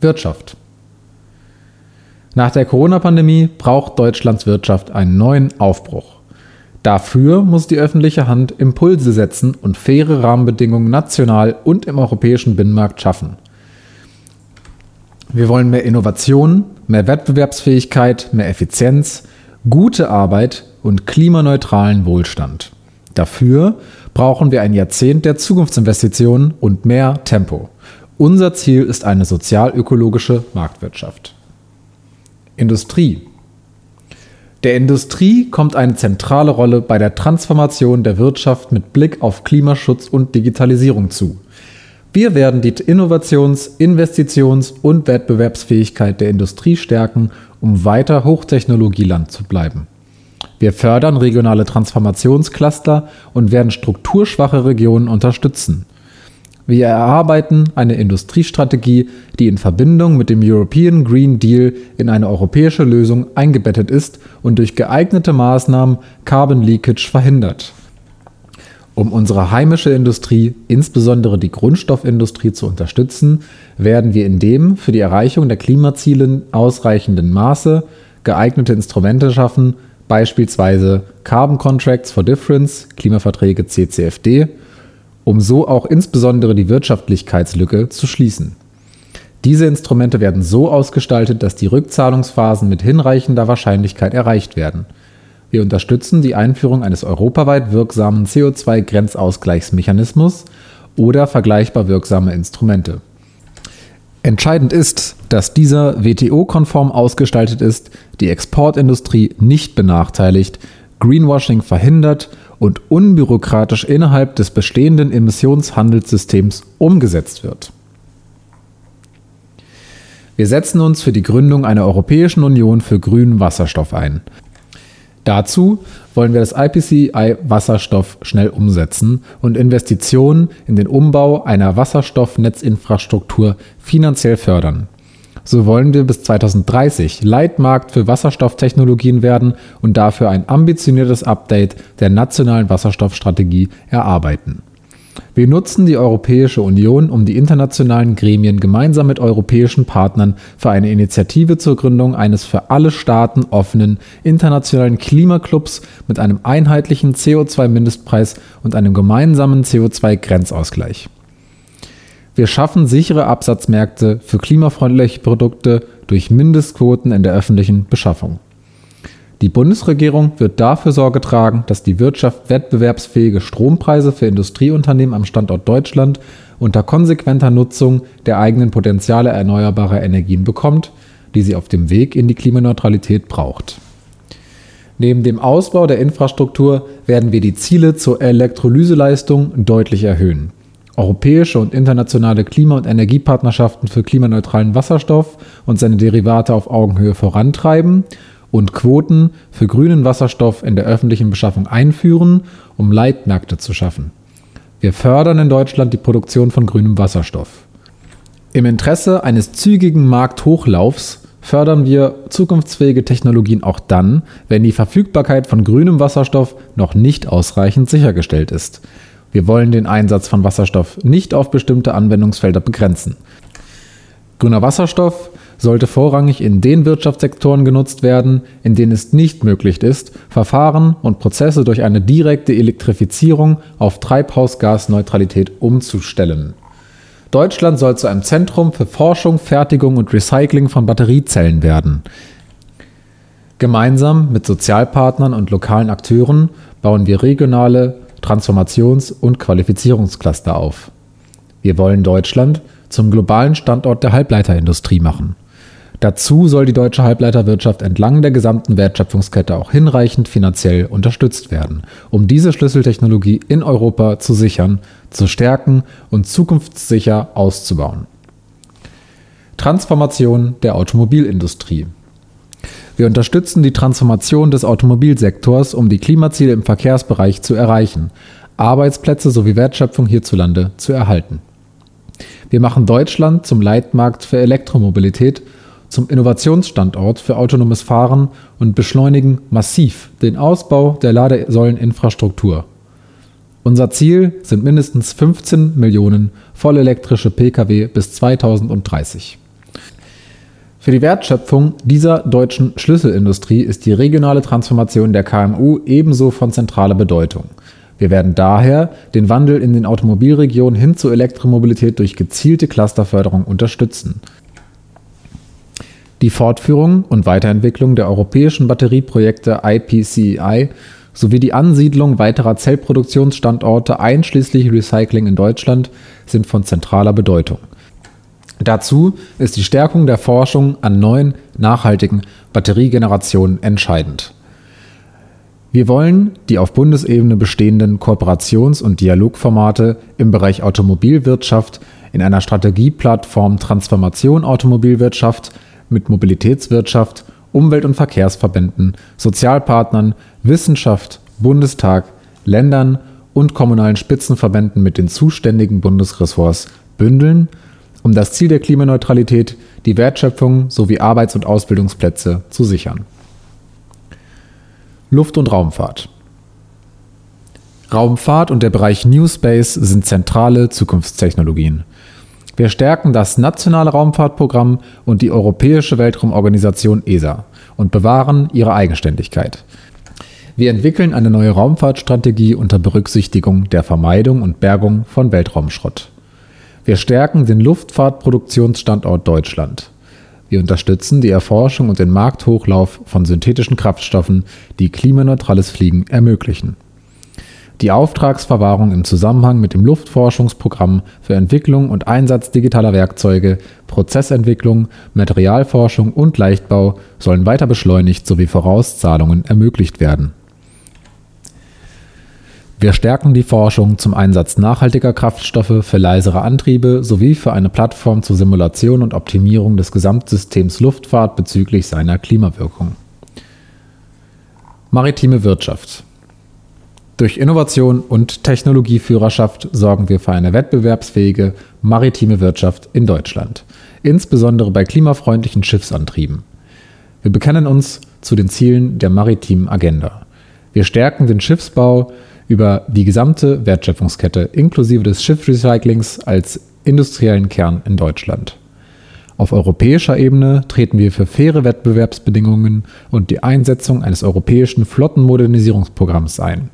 Wirtschaft. Nach der Corona-Pandemie braucht Deutschlands Wirtschaft einen neuen Aufbruch. Dafür muss die öffentliche Hand Impulse setzen und faire Rahmenbedingungen national und im europäischen Binnenmarkt schaffen. Wir wollen mehr Innovation, mehr Wettbewerbsfähigkeit, mehr Effizienz, gute Arbeit und klimaneutralen Wohlstand. Dafür brauchen wir ein Jahrzehnt der Zukunftsinvestitionen und mehr Tempo. Unser Ziel ist eine sozial-ökologische Marktwirtschaft. Industrie. Der Industrie kommt eine zentrale Rolle bei der Transformation der Wirtschaft mit Blick auf Klimaschutz und Digitalisierung zu. Wir werden die Innovations-, Investitions- und Wettbewerbsfähigkeit der Industrie stärken, um weiter Hochtechnologieland zu bleiben. Wir fördern regionale Transformationscluster und werden strukturschwache Regionen unterstützen. Wir erarbeiten eine Industriestrategie, die in Verbindung mit dem European Green Deal in eine europäische Lösung eingebettet ist und durch geeignete Maßnahmen Carbon Leakage verhindert. Um unsere heimische Industrie, insbesondere die Grundstoffindustrie, zu unterstützen, werden wir in dem für die Erreichung der Klimaziele ausreichenden Maße geeignete Instrumente schaffen, beispielsweise Carbon Contracts for Difference, Klimaverträge CCFD, um so auch insbesondere die Wirtschaftlichkeitslücke zu schließen. Diese Instrumente werden so ausgestaltet, dass die Rückzahlungsphasen mit hinreichender Wahrscheinlichkeit erreicht werden. Wir unterstützen die Einführung eines europaweit wirksamen CO2-Grenzausgleichsmechanismus oder vergleichbar wirksame Instrumente. Entscheidend ist, dass dieser WTO-konform ausgestaltet ist, die Exportindustrie nicht benachteiligt, Greenwashing verhindert und unbürokratisch innerhalb des bestehenden Emissionshandelssystems umgesetzt wird. Wir setzen uns für die Gründung einer Europäischen Union für grünen Wasserstoff ein. Dazu wollen wir das IPCI Wasserstoff schnell umsetzen und Investitionen in den Umbau einer Wasserstoffnetzinfrastruktur finanziell fördern. So wollen wir bis 2030 Leitmarkt für Wasserstofftechnologien werden und dafür ein ambitioniertes Update der nationalen Wasserstoffstrategie erarbeiten. Wir nutzen die Europäische Union, um die internationalen Gremien gemeinsam mit europäischen Partnern für eine Initiative zur Gründung eines für alle Staaten offenen internationalen Klimaclubs mit einem einheitlichen CO2-Mindestpreis und einem gemeinsamen CO2-Grenzausgleich. Wir schaffen sichere Absatzmärkte für klimafreundliche Produkte durch Mindestquoten in der öffentlichen Beschaffung. Die Bundesregierung wird dafür Sorge tragen, dass die Wirtschaft wettbewerbsfähige Strompreise für Industrieunternehmen am Standort Deutschland unter konsequenter Nutzung der eigenen Potenziale erneuerbarer Energien bekommt, die sie auf dem Weg in die Klimaneutralität braucht. Neben dem Ausbau der Infrastruktur werden wir die Ziele zur Elektrolyseleistung deutlich erhöhen europäische und internationale Klima- und Energiepartnerschaften für klimaneutralen Wasserstoff und seine Derivate auf Augenhöhe vorantreiben und Quoten für grünen Wasserstoff in der öffentlichen Beschaffung einführen, um Leitmärkte zu schaffen. Wir fördern in Deutschland die Produktion von grünem Wasserstoff. Im Interesse eines zügigen Markthochlaufs fördern wir zukunftsfähige Technologien auch dann, wenn die Verfügbarkeit von grünem Wasserstoff noch nicht ausreichend sichergestellt ist. Wir wollen den Einsatz von Wasserstoff nicht auf bestimmte Anwendungsfelder begrenzen. Grüner Wasserstoff sollte vorrangig in den Wirtschaftssektoren genutzt werden, in denen es nicht möglich ist, Verfahren und Prozesse durch eine direkte Elektrifizierung auf Treibhausgasneutralität umzustellen. Deutschland soll zu einem Zentrum für Forschung, Fertigung und Recycling von Batteriezellen werden. Gemeinsam mit Sozialpartnern und lokalen Akteuren bauen wir regionale Transformations- und Qualifizierungscluster auf. Wir wollen Deutschland zum globalen Standort der Halbleiterindustrie machen. Dazu soll die deutsche Halbleiterwirtschaft entlang der gesamten Wertschöpfungskette auch hinreichend finanziell unterstützt werden, um diese Schlüsseltechnologie in Europa zu sichern, zu stärken und zukunftssicher auszubauen. Transformation der Automobilindustrie. Wir unterstützen die Transformation des Automobilsektors, um die Klimaziele im Verkehrsbereich zu erreichen, Arbeitsplätze sowie Wertschöpfung hierzulande zu erhalten. Wir machen Deutschland zum Leitmarkt für Elektromobilität, zum Innovationsstandort für autonomes Fahren und beschleunigen massiv den Ausbau der Ladesäuleninfrastruktur. Unser Ziel sind mindestens 15 Millionen vollelektrische Pkw bis 2030. Für die Wertschöpfung dieser deutschen Schlüsselindustrie ist die regionale Transformation der KMU ebenso von zentraler Bedeutung. Wir werden daher den Wandel in den Automobilregionen hin zur Elektromobilität durch gezielte Clusterförderung unterstützen. Die Fortführung und Weiterentwicklung der europäischen Batterieprojekte IPCEI sowie die Ansiedlung weiterer Zellproduktionsstandorte einschließlich Recycling in Deutschland sind von zentraler Bedeutung. Dazu ist die Stärkung der Forschung an neuen, nachhaltigen Batteriegenerationen entscheidend. Wir wollen die auf Bundesebene bestehenden Kooperations- und Dialogformate im Bereich Automobilwirtschaft in einer Strategieplattform Transformation Automobilwirtschaft mit Mobilitätswirtschaft, Umwelt- und Verkehrsverbänden, Sozialpartnern, Wissenschaft, Bundestag, Ländern und kommunalen Spitzenverbänden mit den zuständigen Bundesressorts bündeln, um das Ziel der Klimaneutralität, die Wertschöpfung sowie Arbeits- und Ausbildungsplätze zu sichern. Luft- und Raumfahrt. Raumfahrt und der Bereich New Space sind zentrale Zukunftstechnologien. Wir stärken das nationale Raumfahrtprogramm und die Europäische Weltraumorganisation ESA und bewahren ihre Eigenständigkeit. Wir entwickeln eine neue Raumfahrtstrategie unter Berücksichtigung der Vermeidung und Bergung von Weltraumschrott. Wir stärken den Luftfahrtproduktionsstandort Deutschland. Wir unterstützen die Erforschung und den Markthochlauf von synthetischen Kraftstoffen, die klimaneutrales Fliegen ermöglichen. Die Auftragsverwahrung im Zusammenhang mit dem Luftforschungsprogramm für Entwicklung und Einsatz digitaler Werkzeuge, Prozessentwicklung, Materialforschung und Leichtbau sollen weiter beschleunigt sowie Vorauszahlungen ermöglicht werden wir stärken die Forschung zum Einsatz nachhaltiger Kraftstoffe für leisere Antriebe sowie für eine Plattform zur Simulation und Optimierung des Gesamtsystems Luftfahrt bezüglich seiner Klimawirkung. Maritime Wirtschaft durch Innovation und Technologieführerschaft sorgen wir für eine wettbewerbsfähige maritime Wirtschaft in Deutschland, insbesondere bei klimafreundlichen Schiffsantrieben. Wir bekennen uns zu den Zielen der maritimen Agenda. Wir stärken den Schiffsbau, über die gesamte Wertschöpfungskette inklusive des Schiffrecyclings als industriellen Kern in Deutschland. Auf europäischer Ebene treten wir für faire Wettbewerbsbedingungen und die Einsetzung eines europäischen Flottenmodernisierungsprogramms ein.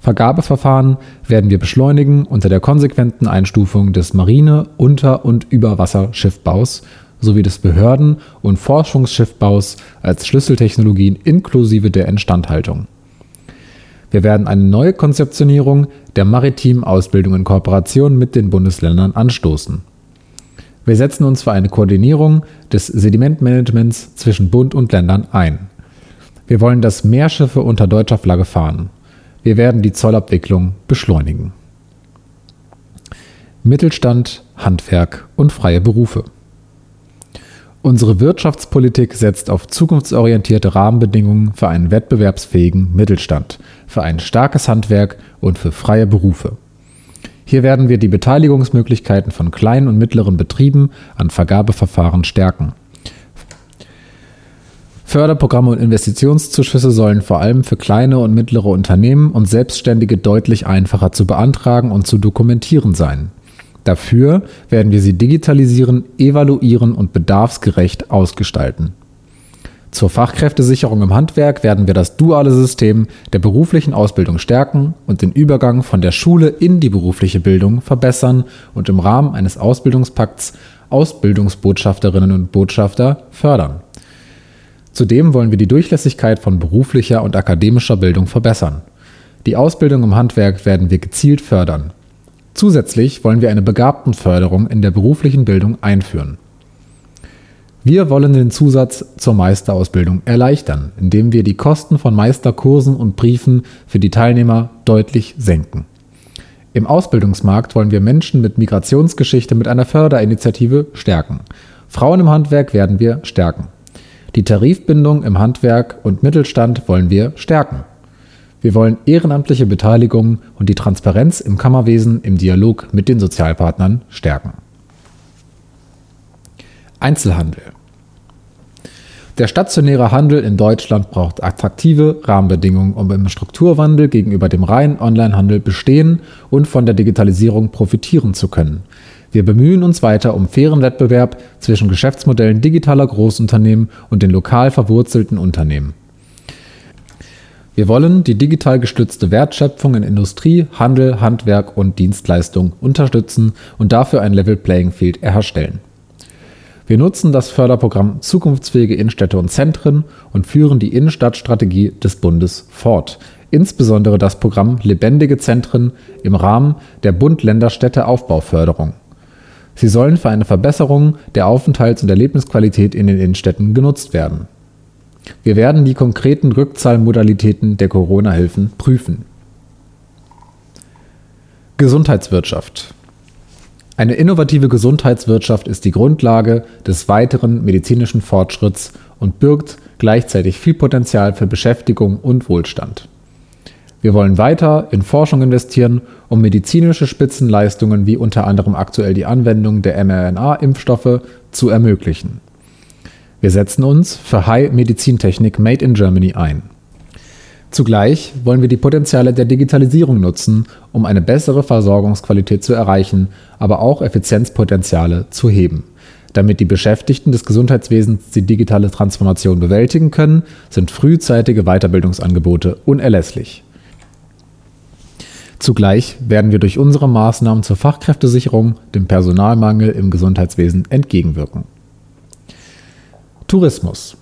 Vergabeverfahren werden wir beschleunigen unter der konsequenten Einstufung des Marine-, Unter- und Überwasserschiffbaus sowie des Behörden- und Forschungsschiffbaus als Schlüsseltechnologien inklusive der Instandhaltung. Wir werden eine neue Konzeptionierung der maritimen Ausbildung in Kooperation mit den Bundesländern anstoßen. Wir setzen uns für eine Koordinierung des Sedimentmanagements zwischen Bund und Ländern ein. Wir wollen, dass mehr Schiffe unter deutscher Flagge fahren. Wir werden die Zollabwicklung beschleunigen. Mittelstand, Handwerk und freie Berufe. Unsere Wirtschaftspolitik setzt auf zukunftsorientierte Rahmenbedingungen für einen wettbewerbsfähigen Mittelstand, für ein starkes Handwerk und für freie Berufe. Hier werden wir die Beteiligungsmöglichkeiten von kleinen und mittleren Betrieben an Vergabeverfahren stärken. Förderprogramme und Investitionszuschüsse sollen vor allem für kleine und mittlere Unternehmen und Selbstständige deutlich einfacher zu beantragen und zu dokumentieren sein. Dafür werden wir sie digitalisieren, evaluieren und bedarfsgerecht ausgestalten. Zur Fachkräftesicherung im Handwerk werden wir das duale System der beruflichen Ausbildung stärken und den Übergang von der Schule in die berufliche Bildung verbessern und im Rahmen eines Ausbildungspakts Ausbildungsbotschafterinnen und Botschafter fördern. Zudem wollen wir die Durchlässigkeit von beruflicher und akademischer Bildung verbessern. Die Ausbildung im Handwerk werden wir gezielt fördern. Zusätzlich wollen wir eine Begabtenförderung in der beruflichen Bildung einführen. Wir wollen den Zusatz zur Meisterausbildung erleichtern, indem wir die Kosten von Meisterkursen und Briefen für die Teilnehmer deutlich senken. Im Ausbildungsmarkt wollen wir Menschen mit Migrationsgeschichte mit einer Förderinitiative stärken. Frauen im Handwerk werden wir stärken. Die Tarifbindung im Handwerk und Mittelstand wollen wir stärken. Wir wollen ehrenamtliche Beteiligung und die Transparenz im Kammerwesen im Dialog mit den Sozialpartnern stärken. Einzelhandel. Der stationäre Handel in Deutschland braucht attraktive Rahmenbedingungen, um im Strukturwandel gegenüber dem reinen Onlinehandel bestehen und von der Digitalisierung profitieren zu können. Wir bemühen uns weiter um fairen Wettbewerb zwischen Geschäftsmodellen digitaler Großunternehmen und den lokal verwurzelten Unternehmen. Wir wollen die digital gestützte Wertschöpfung in Industrie, Handel, Handwerk und Dienstleistung unterstützen und dafür ein Level Playing Field herstellen. Wir nutzen das Förderprogramm Zukunftsfähige Innenstädte und Zentren und führen die Innenstadtstrategie des Bundes fort, insbesondere das Programm Lebendige Zentren im Rahmen der Bund-Länder-Städte-Aufbauförderung. Sie sollen für eine Verbesserung der Aufenthalts- und Erlebnisqualität in den Innenstädten genutzt werden. Wir werden die konkreten Rückzahlmodalitäten der Corona-Hilfen prüfen. Gesundheitswirtschaft Eine innovative Gesundheitswirtschaft ist die Grundlage des weiteren medizinischen Fortschritts und birgt gleichzeitig viel Potenzial für Beschäftigung und Wohlstand. Wir wollen weiter in Forschung investieren, um medizinische Spitzenleistungen wie unter anderem aktuell die Anwendung der mRNA-Impfstoffe zu ermöglichen. Wir setzen uns für High Medizintechnik Made in Germany ein. Zugleich wollen wir die Potenziale der Digitalisierung nutzen, um eine bessere Versorgungsqualität zu erreichen, aber auch Effizienzpotenziale zu heben. Damit die Beschäftigten des Gesundheitswesens die digitale Transformation bewältigen können, sind frühzeitige Weiterbildungsangebote unerlässlich. Zugleich werden wir durch unsere Maßnahmen zur Fachkräftesicherung dem Personalmangel im Gesundheitswesen entgegenwirken. Tourismus.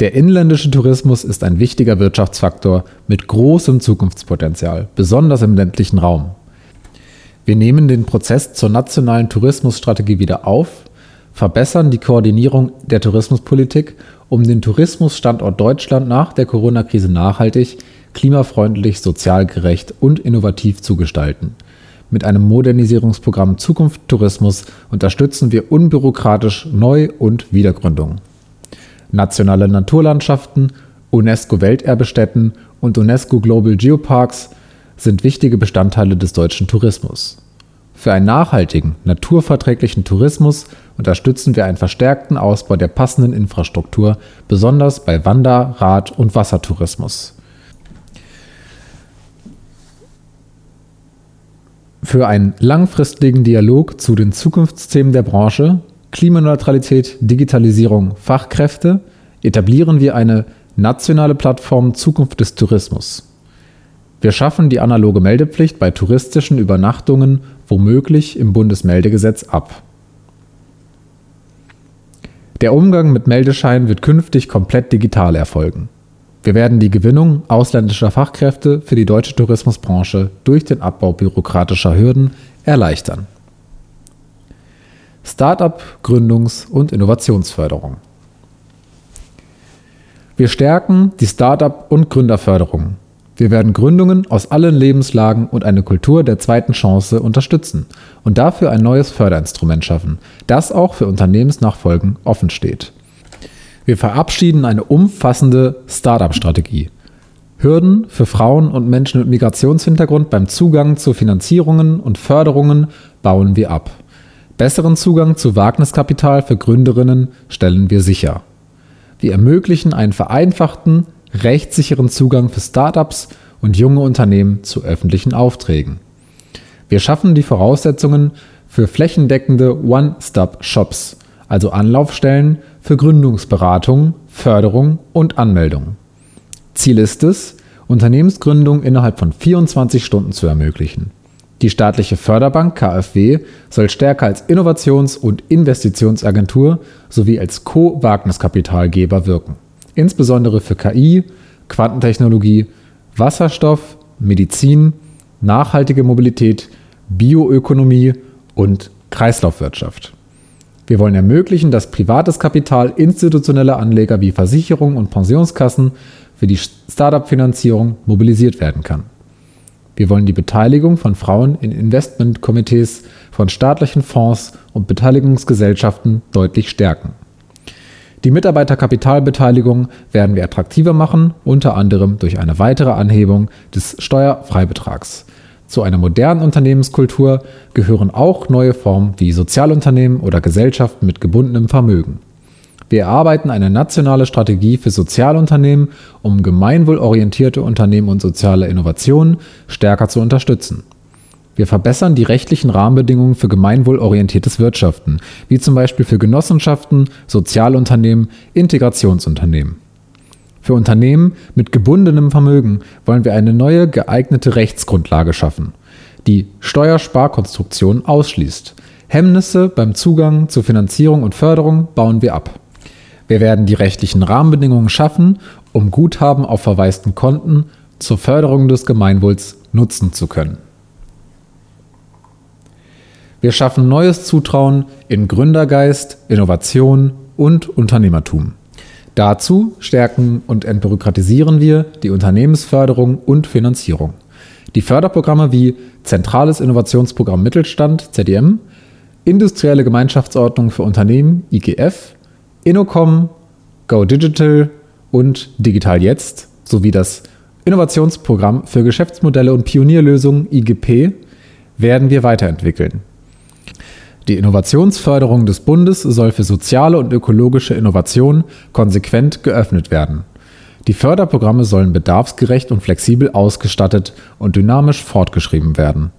Der inländische Tourismus ist ein wichtiger Wirtschaftsfaktor mit großem Zukunftspotenzial, besonders im ländlichen Raum. Wir nehmen den Prozess zur nationalen Tourismusstrategie wieder auf, verbessern die Koordinierung der Tourismuspolitik, um den Tourismusstandort Deutschland nach der Corona-Krise nachhaltig klimafreundlich, sozial gerecht und innovativ zu gestalten. Mit einem Modernisierungsprogramm Zukunft Tourismus unterstützen wir unbürokratisch Neu- und Wiedergründung. Nationale Naturlandschaften, UNESCO-Welterbestätten und UNESCO Global Geoparks sind wichtige Bestandteile des deutschen Tourismus. Für einen nachhaltigen, naturverträglichen Tourismus unterstützen wir einen verstärkten Ausbau der passenden Infrastruktur, besonders bei Wander-, Rad- und Wassertourismus. Für einen langfristigen Dialog zu den Zukunftsthemen der Branche, Klimaneutralität, Digitalisierung, Fachkräfte, etablieren wir eine nationale Plattform Zukunft des Tourismus. Wir schaffen die analoge Meldepflicht bei touristischen Übernachtungen womöglich im Bundesmeldegesetz ab. Der Umgang mit Meldescheinen wird künftig komplett digital erfolgen. Wir werden die Gewinnung ausländischer Fachkräfte für die deutsche Tourismusbranche durch den Abbau bürokratischer Hürden erleichtern. Startup, Gründungs- und Innovationsförderung. Wir stärken die Startup- und Gründerförderung. Wir werden Gründungen aus allen Lebenslagen und eine Kultur der zweiten Chance unterstützen und dafür ein neues Förderinstrument schaffen, das auch für Unternehmensnachfolgen offen steht. Wir verabschieden eine umfassende Startup-Strategie. Hürden für Frauen und Menschen mit Migrationshintergrund beim Zugang zu Finanzierungen und Förderungen bauen wir ab. Besseren Zugang zu Wagniskapital für Gründerinnen stellen wir sicher. Wir ermöglichen einen vereinfachten, rechtssicheren Zugang für Startups und junge Unternehmen zu öffentlichen Aufträgen. Wir schaffen die Voraussetzungen für flächendeckende One-Stop-Shops, also Anlaufstellen für Gründungsberatung, Förderung und Anmeldung. Ziel ist es, Unternehmensgründung innerhalb von 24 Stunden zu ermöglichen. Die staatliche Förderbank KfW soll stärker als Innovations- und Investitionsagentur sowie als Co-Wagniskapitalgeber wirken, insbesondere für KI, Quantentechnologie, Wasserstoff, Medizin, nachhaltige Mobilität, Bioökonomie und Kreislaufwirtschaft. Wir wollen ermöglichen, dass privates Kapital institutioneller Anleger wie Versicherungen und Pensionskassen für die Startup-Finanzierung mobilisiert werden kann. Wir wollen die Beteiligung von Frauen in Investmentkomitees von staatlichen Fonds und Beteiligungsgesellschaften deutlich stärken. Die Mitarbeiterkapitalbeteiligung werden wir attraktiver machen, unter anderem durch eine weitere Anhebung des Steuerfreibetrags. Zu einer modernen Unternehmenskultur gehören auch neue Formen wie Sozialunternehmen oder Gesellschaften mit gebundenem Vermögen. Wir erarbeiten eine nationale Strategie für Sozialunternehmen, um gemeinwohlorientierte Unternehmen und soziale Innovationen stärker zu unterstützen. Wir verbessern die rechtlichen Rahmenbedingungen für gemeinwohlorientiertes Wirtschaften, wie zum Beispiel für Genossenschaften, Sozialunternehmen, Integrationsunternehmen. Für Unternehmen mit gebundenem Vermögen wollen wir eine neue geeignete Rechtsgrundlage schaffen, die Steuersparkonstruktion ausschließt. Hemmnisse beim Zugang zu Finanzierung und Förderung bauen wir ab. Wir werden die rechtlichen Rahmenbedingungen schaffen, um Guthaben auf verwaisten Konten zur Förderung des Gemeinwohls nutzen zu können. Wir schaffen neues Zutrauen in Gründergeist, Innovation und Unternehmertum. Dazu stärken und entbürokratisieren wir die Unternehmensförderung und Finanzierung. Die Förderprogramme wie Zentrales Innovationsprogramm Mittelstand ZDM, Industrielle Gemeinschaftsordnung für Unternehmen IGF, Innocom, Go Digital und Digital Jetzt sowie das Innovationsprogramm für Geschäftsmodelle und Pionierlösungen IGP werden wir weiterentwickeln. Die Innovationsförderung des Bundes soll für soziale und ökologische Innovation konsequent geöffnet werden. Die Förderprogramme sollen bedarfsgerecht und flexibel ausgestattet und dynamisch fortgeschrieben werden.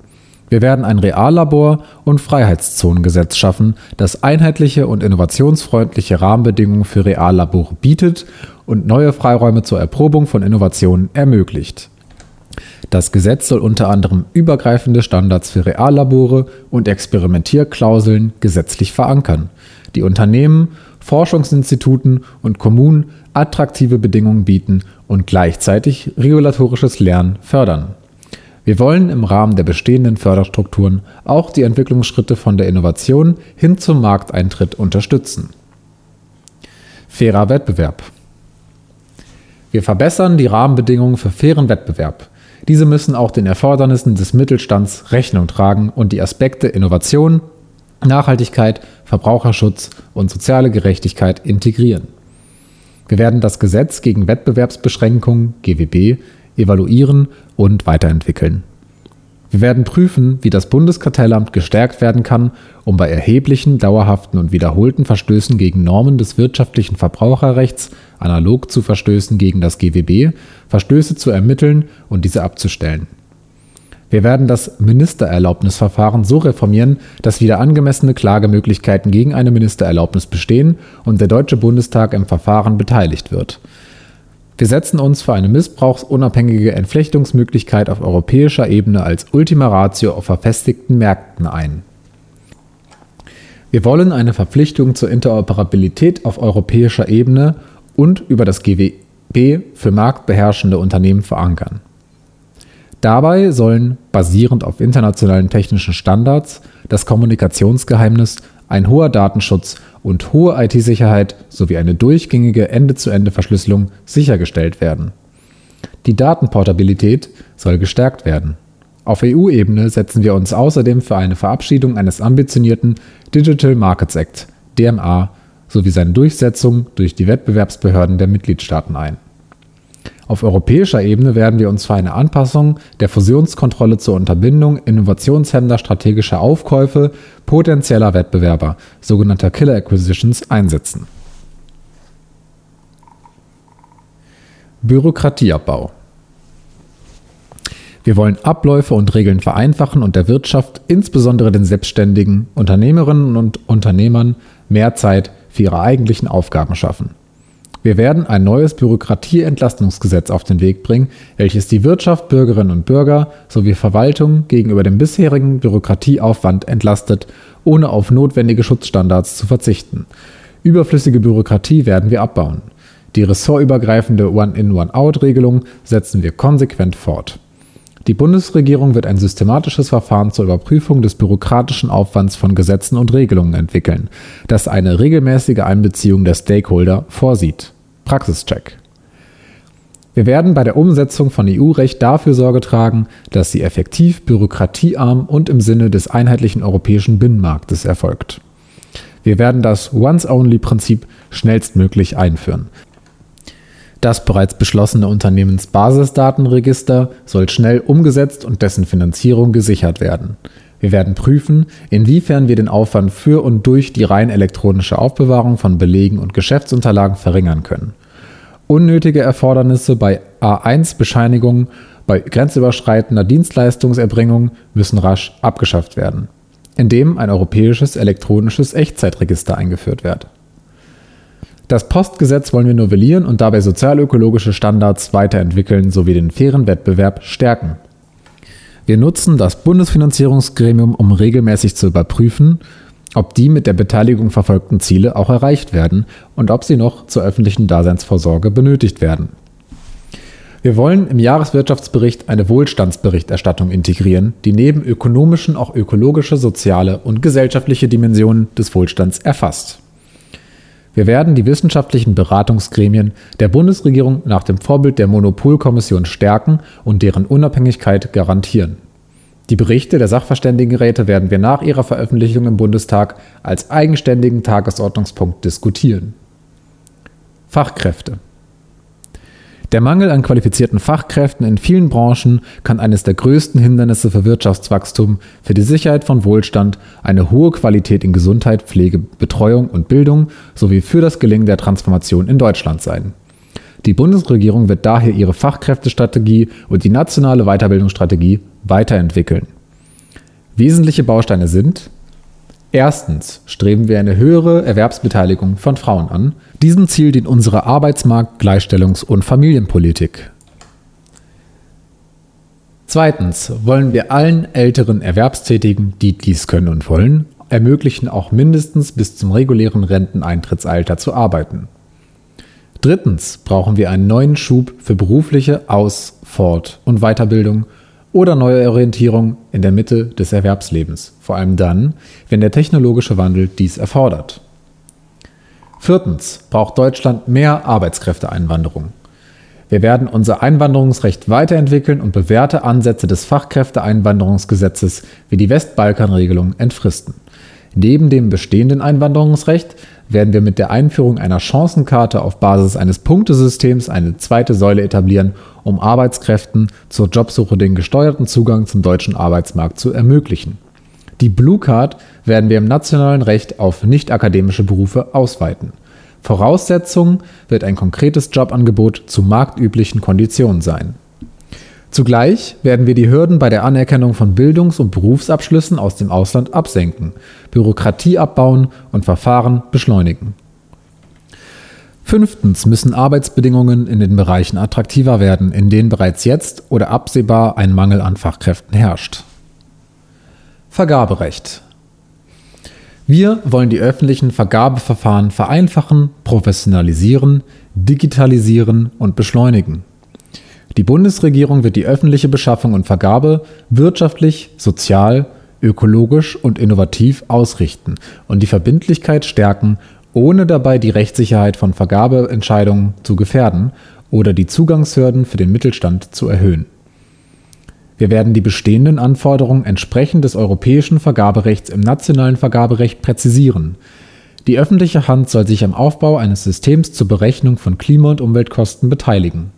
Wir werden ein Reallabor- und Freiheitszonengesetz schaffen, das einheitliche und innovationsfreundliche Rahmenbedingungen für Reallabore bietet und neue Freiräume zur Erprobung von Innovationen ermöglicht. Das Gesetz soll unter anderem übergreifende Standards für Reallabore und Experimentierklauseln gesetzlich verankern, die Unternehmen, Forschungsinstituten und Kommunen attraktive Bedingungen bieten und gleichzeitig regulatorisches Lernen fördern. Wir wollen im Rahmen der bestehenden Förderstrukturen auch die Entwicklungsschritte von der Innovation hin zum Markteintritt unterstützen. Fairer Wettbewerb. Wir verbessern die Rahmenbedingungen für fairen Wettbewerb. Diese müssen auch den Erfordernissen des Mittelstands Rechnung tragen und die Aspekte Innovation, Nachhaltigkeit, Verbraucherschutz und soziale Gerechtigkeit integrieren. Wir werden das Gesetz gegen Wettbewerbsbeschränkungen GWB evaluieren und weiterentwickeln. Wir werden prüfen, wie das Bundeskartellamt gestärkt werden kann, um bei erheblichen, dauerhaften und wiederholten Verstößen gegen Normen des wirtschaftlichen Verbraucherrechts, analog zu Verstößen gegen das GWB, Verstöße zu ermitteln und diese abzustellen. Wir werden das Ministererlaubnisverfahren so reformieren, dass wieder angemessene Klagemöglichkeiten gegen eine Ministererlaubnis bestehen und der Deutsche Bundestag im Verfahren beteiligt wird. Wir setzen uns für eine missbrauchsunabhängige Entflechtungsmöglichkeit auf europäischer Ebene als Ultima Ratio auf verfestigten Märkten ein. Wir wollen eine Verpflichtung zur Interoperabilität auf europäischer Ebene und über das GWB für marktbeherrschende Unternehmen verankern. Dabei sollen, basierend auf internationalen technischen Standards, das Kommunikationsgeheimnis ein hoher Datenschutz und hohe IT-Sicherheit sowie eine durchgängige Ende-zu-Ende-Verschlüsselung sichergestellt werden. Die Datenportabilität soll gestärkt werden. Auf EU-Ebene setzen wir uns außerdem für eine Verabschiedung eines ambitionierten Digital Markets Act DMA sowie seine Durchsetzung durch die Wettbewerbsbehörden der Mitgliedstaaten ein. Auf europäischer Ebene werden wir uns für eine Anpassung der Fusionskontrolle zur Unterbindung innovationshemmender strategischer Aufkäufe potenzieller Wettbewerber, sogenannter Killer Acquisitions, einsetzen. Bürokratieabbau wir wollen Abläufe und Regeln vereinfachen und der Wirtschaft, insbesondere den selbstständigen Unternehmerinnen und Unternehmern, mehr Zeit für ihre eigentlichen Aufgaben schaffen. Wir werden ein neues Bürokratieentlastungsgesetz auf den Weg bringen, welches die Wirtschaft, Bürgerinnen und Bürger sowie Verwaltung gegenüber dem bisherigen Bürokratieaufwand entlastet, ohne auf notwendige Schutzstandards zu verzichten. Überflüssige Bürokratie werden wir abbauen. Die ressortübergreifende One-in-One-out-Regelung setzen wir konsequent fort. Die Bundesregierung wird ein systematisches Verfahren zur Überprüfung des bürokratischen Aufwands von Gesetzen und Regelungen entwickeln, das eine regelmäßige Einbeziehung der Stakeholder vorsieht. Praxischeck. Wir werden bei der Umsetzung von EU-Recht dafür Sorge tragen, dass sie effektiv, bürokratiearm und im Sinne des einheitlichen europäischen Binnenmarktes erfolgt. Wir werden das Once-Only-Prinzip schnellstmöglich einführen. Das bereits beschlossene Unternehmensbasisdatenregister soll schnell umgesetzt und dessen Finanzierung gesichert werden. Wir werden prüfen, inwiefern wir den Aufwand für und durch die rein elektronische Aufbewahrung von Belegen und Geschäftsunterlagen verringern können. Unnötige Erfordernisse bei A1-Bescheinigungen bei grenzüberschreitender Dienstleistungserbringung müssen rasch abgeschafft werden, indem ein europäisches elektronisches Echtzeitregister eingeführt wird. Das Postgesetz wollen wir novellieren und dabei sozialökologische Standards weiterentwickeln sowie den fairen Wettbewerb stärken. Wir nutzen das Bundesfinanzierungsgremium, um regelmäßig zu überprüfen, ob die mit der Beteiligung verfolgten Ziele auch erreicht werden und ob sie noch zur öffentlichen Daseinsvorsorge benötigt werden. Wir wollen im Jahreswirtschaftsbericht eine Wohlstandsberichterstattung integrieren, die neben ökonomischen auch ökologische, soziale und gesellschaftliche Dimensionen des Wohlstands erfasst. Wir werden die wissenschaftlichen Beratungsgremien der Bundesregierung nach dem Vorbild der Monopolkommission stärken und deren Unabhängigkeit garantieren. Die Berichte der Sachverständigenräte werden wir nach ihrer Veröffentlichung im Bundestag als eigenständigen Tagesordnungspunkt diskutieren. Fachkräfte der Mangel an qualifizierten Fachkräften in vielen Branchen kann eines der größten Hindernisse für Wirtschaftswachstum, für die Sicherheit von Wohlstand, eine hohe Qualität in Gesundheit, Pflege, Betreuung und Bildung sowie für das Gelingen der Transformation in Deutschland sein. Die Bundesregierung wird daher ihre Fachkräftestrategie und die nationale Weiterbildungsstrategie weiterentwickeln. Wesentliche Bausteine sind Erstens streben wir eine höhere Erwerbsbeteiligung von Frauen an. Diesem Ziel dient unsere Arbeitsmarkt-, Gleichstellungs- und Familienpolitik. Zweitens wollen wir allen älteren Erwerbstätigen, die dies können und wollen, ermöglichen, auch mindestens bis zum regulären Renteneintrittsalter zu arbeiten. Drittens brauchen wir einen neuen Schub für berufliche Aus-, Fort- und Weiterbildung oder Neuorientierung in der Mitte des Erwerbslebens, vor allem dann, wenn der technologische Wandel dies erfordert. Viertens braucht Deutschland mehr Arbeitskräfteeinwanderung. Wir werden unser Einwanderungsrecht weiterentwickeln und bewährte Ansätze des Fachkräfteeinwanderungsgesetzes wie die Westbalkanregelung entfristen. Neben dem bestehenden Einwanderungsrecht werden wir mit der Einführung einer Chancenkarte auf Basis eines Punktesystems eine zweite Säule etablieren, um Arbeitskräften zur Jobsuche den gesteuerten Zugang zum deutschen Arbeitsmarkt zu ermöglichen. Die Blue Card werden wir im nationalen Recht auf nicht-akademische Berufe ausweiten. Voraussetzung wird ein konkretes Jobangebot zu marktüblichen Konditionen sein. Zugleich werden wir die Hürden bei der Anerkennung von Bildungs- und Berufsabschlüssen aus dem Ausland absenken, Bürokratie abbauen und Verfahren beschleunigen. Fünftens müssen Arbeitsbedingungen in den Bereichen attraktiver werden, in denen bereits jetzt oder absehbar ein Mangel an Fachkräften herrscht. Vergaberecht. Wir wollen die öffentlichen Vergabeverfahren vereinfachen, professionalisieren, digitalisieren und beschleunigen. Die Bundesregierung wird die öffentliche Beschaffung und Vergabe wirtschaftlich, sozial, ökologisch und innovativ ausrichten und die Verbindlichkeit stärken, ohne dabei die Rechtssicherheit von Vergabeentscheidungen zu gefährden oder die Zugangshürden für den Mittelstand zu erhöhen. Wir werden die bestehenden Anforderungen entsprechend des europäischen Vergaberechts im nationalen Vergaberecht präzisieren. Die öffentliche Hand soll sich am Aufbau eines Systems zur Berechnung von Klima- und Umweltkosten beteiligen.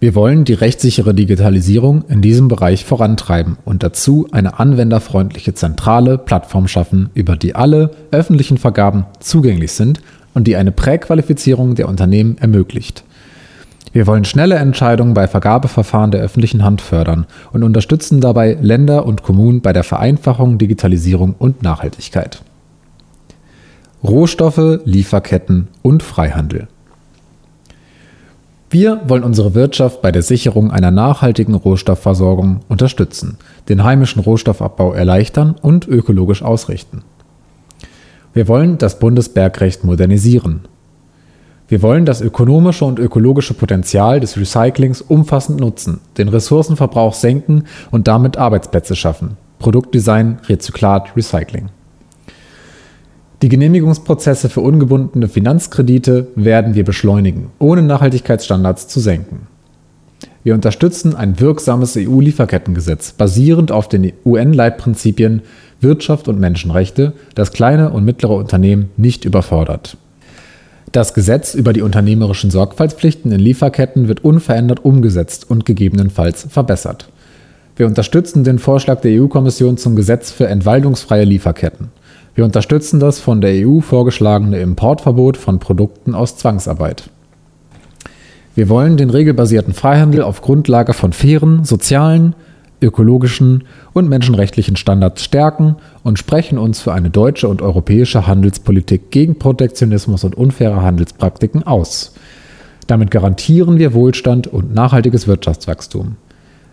Wir wollen die rechtssichere Digitalisierung in diesem Bereich vorantreiben und dazu eine anwenderfreundliche zentrale Plattform schaffen, über die alle öffentlichen Vergaben zugänglich sind und die eine Präqualifizierung der Unternehmen ermöglicht. Wir wollen schnelle Entscheidungen bei Vergabeverfahren der öffentlichen Hand fördern und unterstützen dabei Länder und Kommunen bei der Vereinfachung, Digitalisierung und Nachhaltigkeit. Rohstoffe, Lieferketten und Freihandel. Wir wollen unsere Wirtschaft bei der Sicherung einer nachhaltigen Rohstoffversorgung unterstützen, den heimischen Rohstoffabbau erleichtern und ökologisch ausrichten. Wir wollen das Bundesbergrecht modernisieren. Wir wollen das ökonomische und ökologische Potenzial des Recyclings umfassend nutzen, den Ressourcenverbrauch senken und damit Arbeitsplätze schaffen. Produktdesign, Rezyklat, Recycling. Die Genehmigungsprozesse für ungebundene Finanzkredite werden wir beschleunigen, ohne Nachhaltigkeitsstandards zu senken. Wir unterstützen ein wirksames EU-Lieferkettengesetz, basierend auf den UN-Leitprinzipien Wirtschaft und Menschenrechte, das kleine und mittlere Unternehmen nicht überfordert. Das Gesetz über die unternehmerischen Sorgfaltspflichten in Lieferketten wird unverändert umgesetzt und gegebenenfalls verbessert. Wir unterstützen den Vorschlag der EU-Kommission zum Gesetz für entwaldungsfreie Lieferketten. Wir unterstützen das von der EU vorgeschlagene Importverbot von Produkten aus Zwangsarbeit. Wir wollen den regelbasierten Freihandel auf Grundlage von fairen, sozialen, ökologischen und menschenrechtlichen Standards stärken und sprechen uns für eine deutsche und europäische Handelspolitik gegen Protektionismus und unfaire Handelspraktiken aus. Damit garantieren wir Wohlstand und nachhaltiges Wirtschaftswachstum.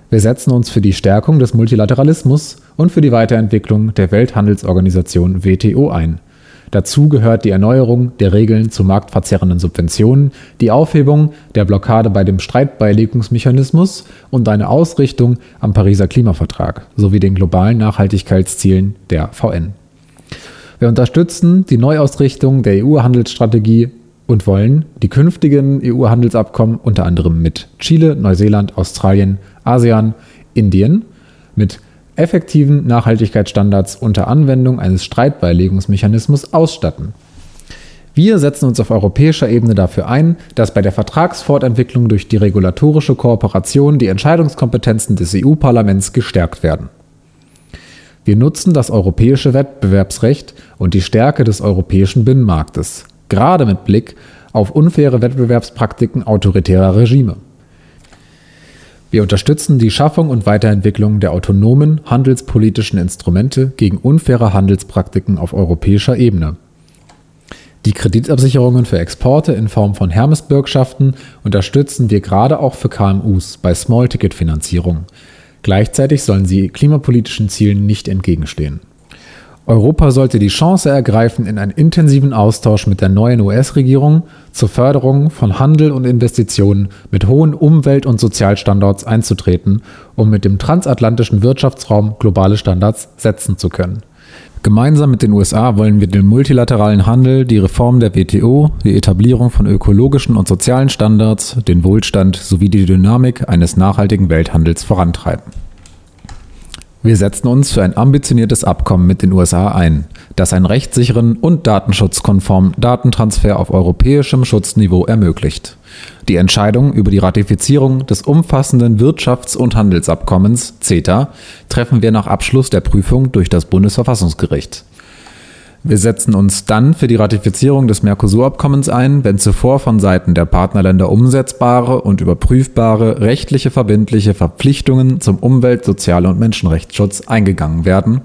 Wir setzen uns für die Stärkung des Multilateralismus und für die Weiterentwicklung der Welthandelsorganisation WTO ein. Dazu gehört die Erneuerung der Regeln zu marktverzerrenden Subventionen, die Aufhebung der Blockade bei dem Streitbeilegungsmechanismus und eine Ausrichtung am Pariser Klimavertrag sowie den globalen Nachhaltigkeitszielen der VN. Wir unterstützen die Neuausrichtung der EU-Handelsstrategie und wollen die künftigen EU-Handelsabkommen unter anderem mit Chile, Neuseeland, Australien, ASEAN, Indien, mit effektiven Nachhaltigkeitsstandards unter Anwendung eines Streitbeilegungsmechanismus ausstatten. Wir setzen uns auf europäischer Ebene dafür ein, dass bei der Vertragsfortentwicklung durch die regulatorische Kooperation die Entscheidungskompetenzen des EU-Parlaments gestärkt werden. Wir nutzen das europäische Wettbewerbsrecht und die Stärke des europäischen Binnenmarktes, gerade mit Blick auf unfaire Wettbewerbspraktiken autoritärer Regime. Wir unterstützen die Schaffung und Weiterentwicklung der autonomen handelspolitischen Instrumente gegen unfaire Handelspraktiken auf europäischer Ebene. Die Kreditabsicherungen für Exporte in Form von Hermes-Bürgschaften unterstützen wir gerade auch für KMUs bei Small-Ticket-Finanzierung. Gleichzeitig sollen sie klimapolitischen Zielen nicht entgegenstehen. Europa sollte die Chance ergreifen, in einen intensiven Austausch mit der neuen US-Regierung zur Förderung von Handel und Investitionen mit hohen Umwelt- und Sozialstandards einzutreten, um mit dem transatlantischen Wirtschaftsraum globale Standards setzen zu können. Gemeinsam mit den USA wollen wir den multilateralen Handel, die Reform der WTO, die Etablierung von ökologischen und sozialen Standards, den Wohlstand sowie die Dynamik eines nachhaltigen Welthandels vorantreiben. Wir setzen uns für ein ambitioniertes Abkommen mit den USA ein, das einen rechtssicheren und datenschutzkonformen Datentransfer auf europäischem Schutzniveau ermöglicht. Die Entscheidung über die Ratifizierung des umfassenden Wirtschafts- und Handelsabkommens CETA treffen wir nach Abschluss der Prüfung durch das Bundesverfassungsgericht. Wir setzen uns dann für die Ratifizierung des Mercosur-Abkommens ein, wenn zuvor von Seiten der Partnerländer umsetzbare und überprüfbare rechtliche verbindliche Verpflichtungen zum Umwelt-, Sozial- und Menschenrechtsschutz eingegangen werden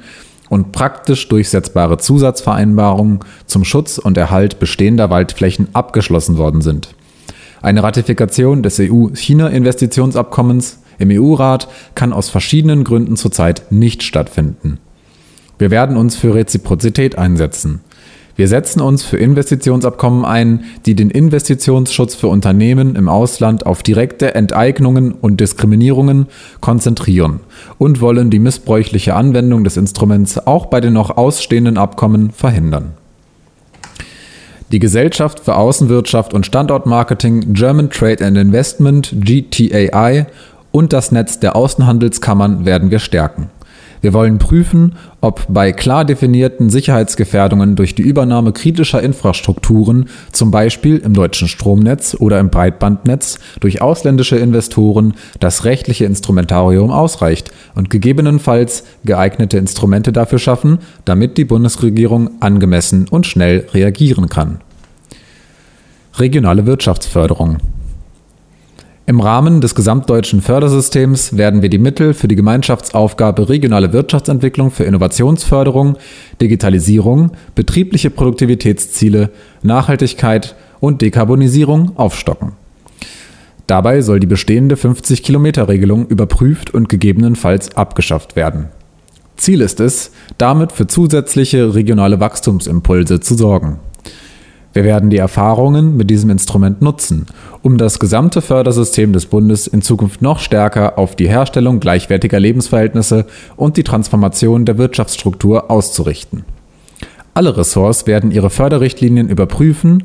und praktisch durchsetzbare Zusatzvereinbarungen zum Schutz und Erhalt bestehender Waldflächen abgeschlossen worden sind. Eine Ratifikation des EU-China-Investitionsabkommens im EU-Rat kann aus verschiedenen Gründen zurzeit nicht stattfinden. Wir werden uns für Reziprozität einsetzen. Wir setzen uns für Investitionsabkommen ein, die den Investitionsschutz für Unternehmen im Ausland auf direkte Enteignungen und Diskriminierungen konzentrieren und wollen die missbräuchliche Anwendung des Instruments auch bei den noch ausstehenden Abkommen verhindern. Die Gesellschaft für Außenwirtschaft und Standortmarketing German Trade and Investment GTAI und das Netz der Außenhandelskammern werden wir stärken. Wir wollen prüfen, ob bei klar definierten Sicherheitsgefährdungen durch die Übernahme kritischer Infrastrukturen, zum Beispiel im deutschen Stromnetz oder im Breitbandnetz, durch ausländische Investoren das rechtliche Instrumentarium ausreicht und gegebenenfalls geeignete Instrumente dafür schaffen, damit die Bundesregierung angemessen und schnell reagieren kann. Regionale Wirtschaftsförderung im Rahmen des gesamtdeutschen Fördersystems werden wir die Mittel für die Gemeinschaftsaufgabe regionale Wirtschaftsentwicklung für Innovationsförderung, Digitalisierung, betriebliche Produktivitätsziele, Nachhaltigkeit und Dekarbonisierung aufstocken. Dabei soll die bestehende 50-Kilometer-Regelung überprüft und gegebenenfalls abgeschafft werden. Ziel ist es, damit für zusätzliche regionale Wachstumsimpulse zu sorgen. Wir werden die Erfahrungen mit diesem Instrument nutzen, um das gesamte Fördersystem des Bundes in Zukunft noch stärker auf die Herstellung gleichwertiger Lebensverhältnisse und die Transformation der Wirtschaftsstruktur auszurichten. Alle Ressorts werden ihre Förderrichtlinien überprüfen,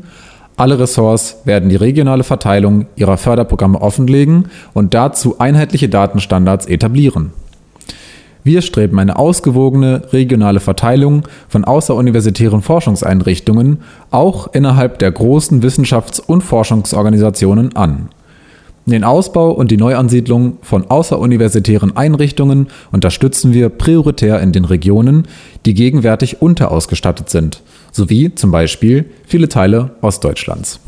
alle Ressorts werden die regionale Verteilung ihrer Förderprogramme offenlegen und dazu einheitliche Datenstandards etablieren. Wir streben eine ausgewogene regionale Verteilung von außeruniversitären Forschungseinrichtungen auch innerhalb der großen Wissenschafts- und Forschungsorganisationen an. Den Ausbau und die Neuansiedlung von außeruniversitären Einrichtungen unterstützen wir prioritär in den Regionen, die gegenwärtig unterausgestattet sind, sowie zum Beispiel viele Teile Ostdeutschlands.